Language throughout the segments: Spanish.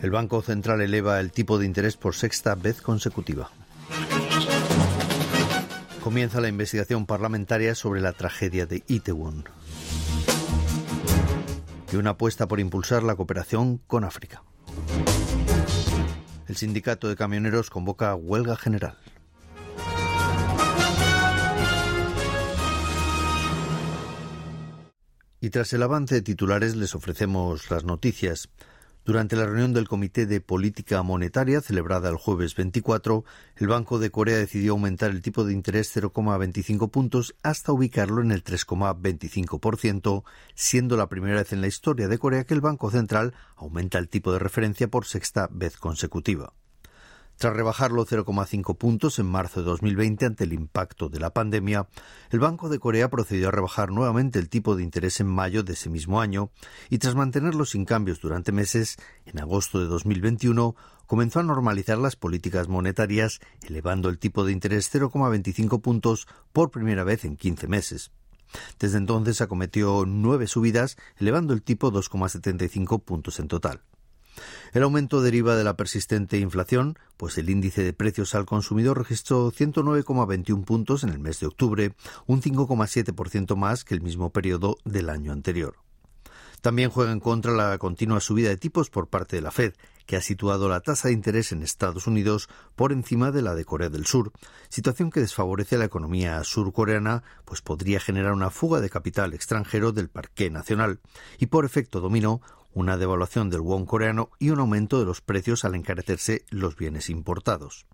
El Banco Central eleva el tipo de interés por sexta vez consecutiva. Comienza la investigación parlamentaria sobre la tragedia de Itaewon. Y una apuesta por impulsar la cooperación con África. El sindicato de camioneros convoca huelga general. Y tras el avance de titulares les ofrecemos las noticias. Durante la reunión del Comité de Política Monetaria celebrada el jueves 24, el Banco de Corea decidió aumentar el tipo de interés 0,25 puntos hasta ubicarlo en el 3,25%, siendo la primera vez en la historia de Corea que el Banco Central aumenta el tipo de referencia por sexta vez consecutiva. Tras rebajarlo 0,5 puntos en marzo de 2020 ante el impacto de la pandemia, el Banco de Corea procedió a rebajar nuevamente el tipo de interés en mayo de ese mismo año y tras mantenerlo sin cambios durante meses, en agosto de 2021 comenzó a normalizar las políticas monetarias, elevando el tipo de interés 0,25 puntos por primera vez en 15 meses. Desde entonces acometió nueve subidas, elevando el tipo 2,75 puntos en total. El aumento deriva de la persistente inflación, pues el índice de precios al consumidor registró 109,21 puntos en el mes de octubre, un 5,7% más que el mismo periodo del año anterior. También juega en contra la continua subida de tipos por parte de la Fed, que ha situado la tasa de interés en Estados Unidos por encima de la de Corea del Sur, situación que desfavorece a la economía surcoreana, pues podría generar una fuga de capital extranjero del parque nacional y por efecto dominó una devaluación del won coreano y un aumento de los precios al encarecerse los bienes importados.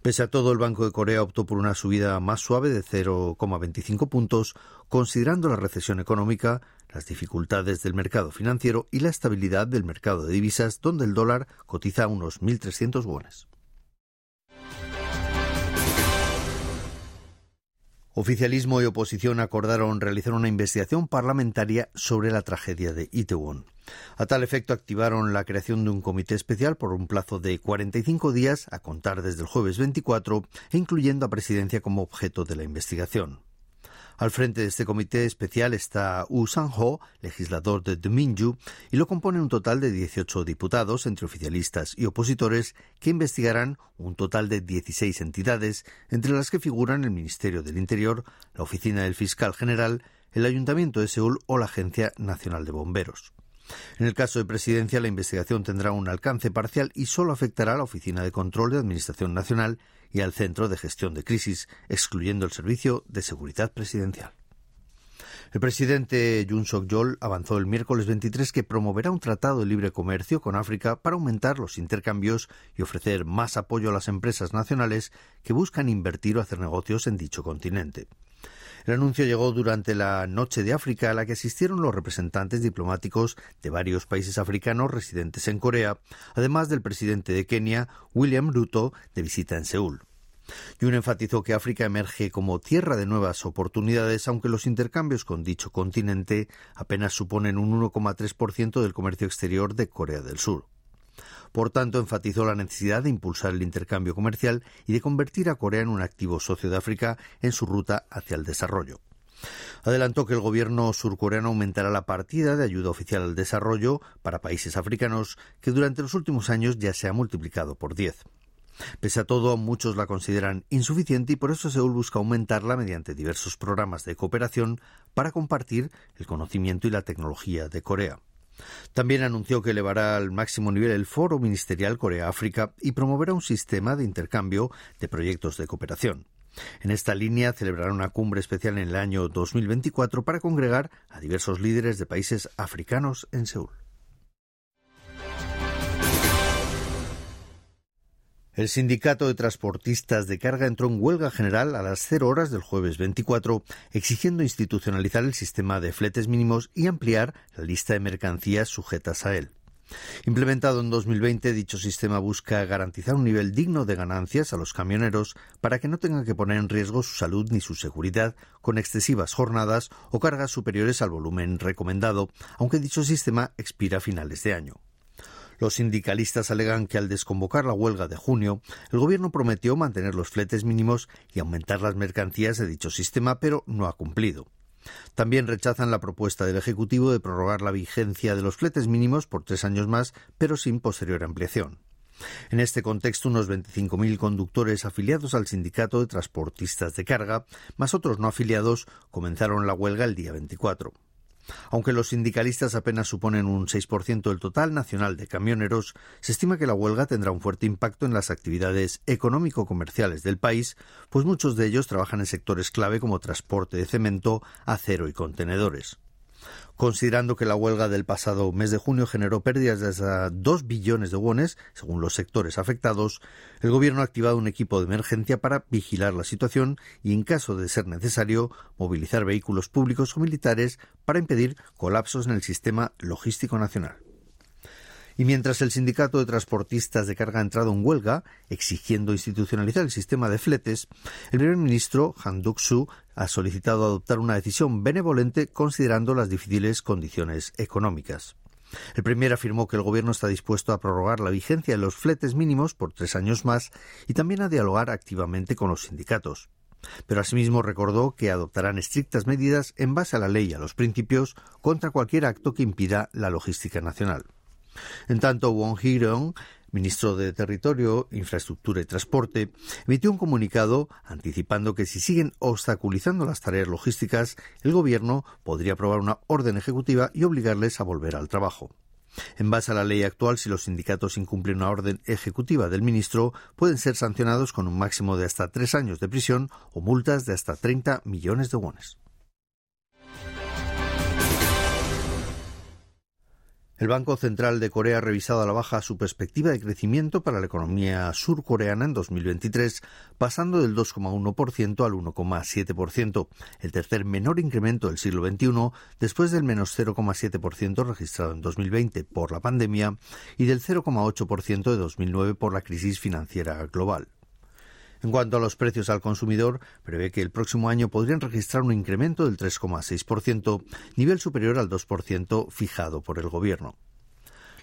Pese a todo, el Banco de Corea optó por una subida más suave de 0,25 puntos, considerando la recesión económica, las dificultades del mercado financiero y la estabilidad del mercado de divisas, donde el dólar cotiza a unos 1.300 wones. Oficialismo y oposición acordaron realizar una investigación parlamentaria sobre la tragedia de Itaewon. A tal efecto, activaron la creación de un comité especial por un plazo de 45 días a contar desde el jueves 24, incluyendo a Presidencia como objeto de la investigación. Al frente de este comité especial está Wu Sang-ho, legislador de Dominju, y lo compone un total de 18 diputados, entre oficialistas y opositores, que investigarán un total de 16 entidades, entre las que figuran el Ministerio del Interior, la Oficina del Fiscal General, el Ayuntamiento de Seúl o la Agencia Nacional de Bomberos. En el caso de presidencia, la investigación tendrá un alcance parcial y solo afectará a la Oficina de Control de Administración Nacional y al Centro de Gestión de Crisis, excluyendo el Servicio de Seguridad Presidencial. El presidente Jun Suk-yeol avanzó el miércoles 23 que promoverá un tratado de libre comercio con África para aumentar los intercambios y ofrecer más apoyo a las empresas nacionales que buscan invertir o hacer negocios en dicho continente. El anuncio llegó durante la Noche de África a la que asistieron los representantes diplomáticos de varios países africanos residentes en Corea, además del presidente de Kenia, William Ruto, de visita en Seúl. Yun enfatizó que África emerge como tierra de nuevas oportunidades, aunque los intercambios con dicho continente apenas suponen un 1,3% del comercio exterior de Corea del Sur. Por tanto, enfatizó la necesidad de impulsar el intercambio comercial y de convertir a Corea en un activo socio de África en su ruta hacia el desarrollo. Adelantó que el gobierno surcoreano aumentará la partida de ayuda oficial al desarrollo para países africanos, que durante los últimos años ya se ha multiplicado por diez. Pese a todo, muchos la consideran insuficiente y por eso Seúl busca aumentarla mediante diversos programas de cooperación para compartir el conocimiento y la tecnología de Corea. También anunció que elevará al máximo nivel el Foro Ministerial Corea-África y promoverá un sistema de intercambio de proyectos de cooperación. En esta línea celebrará una cumbre especial en el año 2024 para congregar a diversos líderes de países africanos en Seúl. El sindicato de transportistas de carga entró en huelga general a las 0 horas del jueves 24, exigiendo institucionalizar el sistema de fletes mínimos y ampliar la lista de mercancías sujetas a él. Implementado en 2020, dicho sistema busca garantizar un nivel digno de ganancias a los camioneros para que no tengan que poner en riesgo su salud ni su seguridad con excesivas jornadas o cargas superiores al volumen recomendado, aunque dicho sistema expira a finales de año. Los sindicalistas alegan que al desconvocar la huelga de junio, el gobierno prometió mantener los fletes mínimos y aumentar las mercancías de dicho sistema, pero no ha cumplido. También rechazan la propuesta del Ejecutivo de prorrogar la vigencia de los fletes mínimos por tres años más, pero sin posterior ampliación. En este contexto, unos 25.000 conductores afiliados al Sindicato de Transportistas de Carga, más otros no afiliados, comenzaron la huelga el día 24. Aunque los sindicalistas apenas suponen un 6% del total nacional de camioneros, se estima que la huelga tendrá un fuerte impacto en las actividades económico-comerciales del país, pues muchos de ellos trabajan en sectores clave como transporte de cemento, acero y contenedores. Considerando que la huelga del pasado mes de junio generó pérdidas de hasta 2 billones de wones, según los sectores afectados, el Gobierno ha activado un equipo de emergencia para vigilar la situación y, en caso de ser necesario, movilizar vehículos públicos o militares para impedir colapsos en el sistema logístico nacional. Y mientras el sindicato de transportistas de carga ha entrado en huelga, exigiendo institucionalizar el sistema de fletes, el primer ministro, Han Duck-soo, ha solicitado adoptar una decisión benevolente considerando las difíciles condiciones económicas. El Premier afirmó que el Gobierno está dispuesto a prorrogar la vigencia de los fletes mínimos por tres años más y también a dialogar activamente con los sindicatos. Pero asimismo recordó que adoptarán estrictas medidas en base a la ley y a los principios contra cualquier acto que impida la logística nacional. En tanto, Wong Hee-rong, ministro de Territorio, Infraestructura y Transporte, emitió un comunicado anticipando que si siguen obstaculizando las tareas logísticas, el Gobierno podría aprobar una orden ejecutiva y obligarles a volver al trabajo. En base a la ley actual, si los sindicatos incumplen una orden ejecutiva del ministro, pueden ser sancionados con un máximo de hasta tres años de prisión o multas de hasta 30 millones de wones. El Banco Central de Corea ha revisado a la baja su perspectiva de crecimiento para la economía surcoreana en 2023, pasando del 2,1% al 1,7%, el tercer menor incremento del siglo XXI después del menos 0,7% registrado en 2020 por la pandemia y del 0,8% de 2009 por la crisis financiera global. En cuanto a los precios al consumidor, prevé que el próximo año podrían registrar un incremento del 3,6%, nivel superior al 2% fijado por el Gobierno.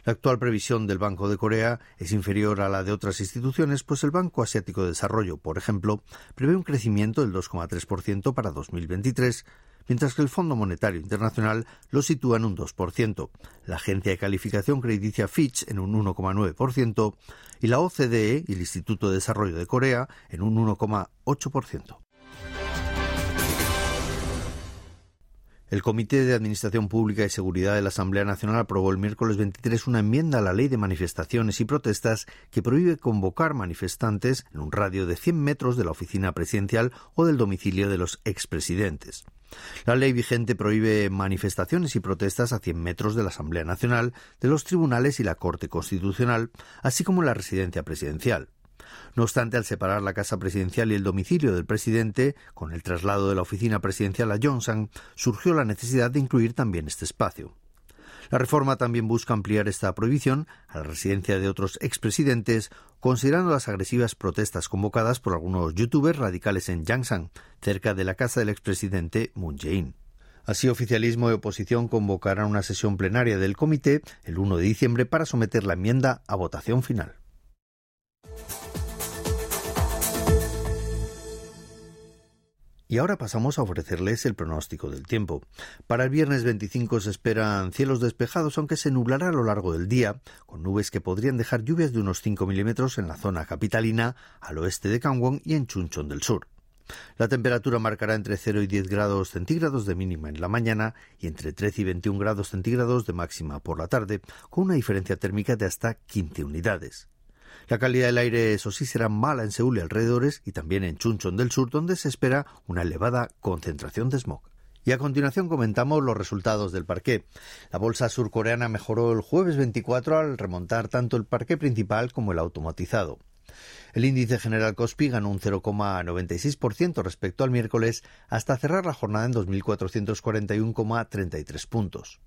La actual previsión del Banco de Corea es inferior a la de otras instituciones, pues el Banco Asiático de Desarrollo, por ejemplo, prevé un crecimiento del 2,3% para 2023, mientras que el Fondo Monetario Internacional lo sitúa en un 2%, la agencia de calificación crediticia Fitch en un 1,9% y la OCDE y el Instituto de Desarrollo de Corea en un 1,8%. El Comité de Administración Pública y Seguridad de la Asamblea Nacional aprobó el miércoles 23 una enmienda a la Ley de Manifestaciones y Protestas que prohíbe convocar manifestantes en un radio de 100 metros de la oficina presidencial o del domicilio de los expresidentes. La ley vigente prohíbe manifestaciones y protestas a 100 metros de la Asamblea Nacional, de los tribunales y la Corte Constitucional, así como la residencia presidencial. No obstante, al separar la casa presidencial y el domicilio del presidente, con el traslado de la oficina presidencial a Johnson, surgió la necesidad de incluir también este espacio. La reforma también busca ampliar esta prohibición a la residencia de otros expresidentes, considerando las agresivas protestas convocadas por algunos youtubers radicales en Yangsan, cerca de la casa del expresidente Moon Jae-in. Así, oficialismo y oposición convocarán una sesión plenaria del comité el 1 de diciembre para someter la enmienda a votación final. Y ahora pasamos a ofrecerles el pronóstico del tiempo. Para el viernes 25 se esperan cielos despejados, aunque se nublará a lo largo del día, con nubes que podrían dejar lluvias de unos 5 milímetros en la zona capitalina, al oeste de Kangwon y en Chuncheon del sur. La temperatura marcará entre 0 y 10 grados centígrados de mínima en la mañana y entre 13 y 21 grados centígrados de máxima por la tarde, con una diferencia térmica de hasta 15 unidades. La calidad del aire, eso sí, será mala en Seúl y alrededores y también en Chuncheon del Sur, donde se espera una elevada concentración de smog. Y a continuación comentamos los resultados del parqué. La bolsa surcoreana mejoró el jueves 24 al remontar tanto el parqué principal como el automatizado. El índice general Kospi ganó un 0,96% respecto al miércoles hasta cerrar la jornada en 2.441,33 puntos.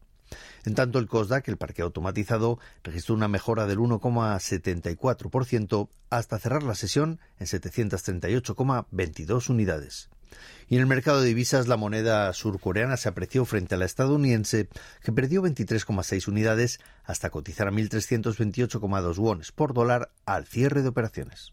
En tanto, el COSDAC, el parque automatizado, registró una mejora del 1,74% hasta cerrar la sesión en 738,22 unidades. Y en el mercado de divisas, la moneda surcoreana se apreció frente a la estadounidense, que perdió 23,6 unidades hasta cotizar a 1.328,2 wones por dólar al cierre de operaciones.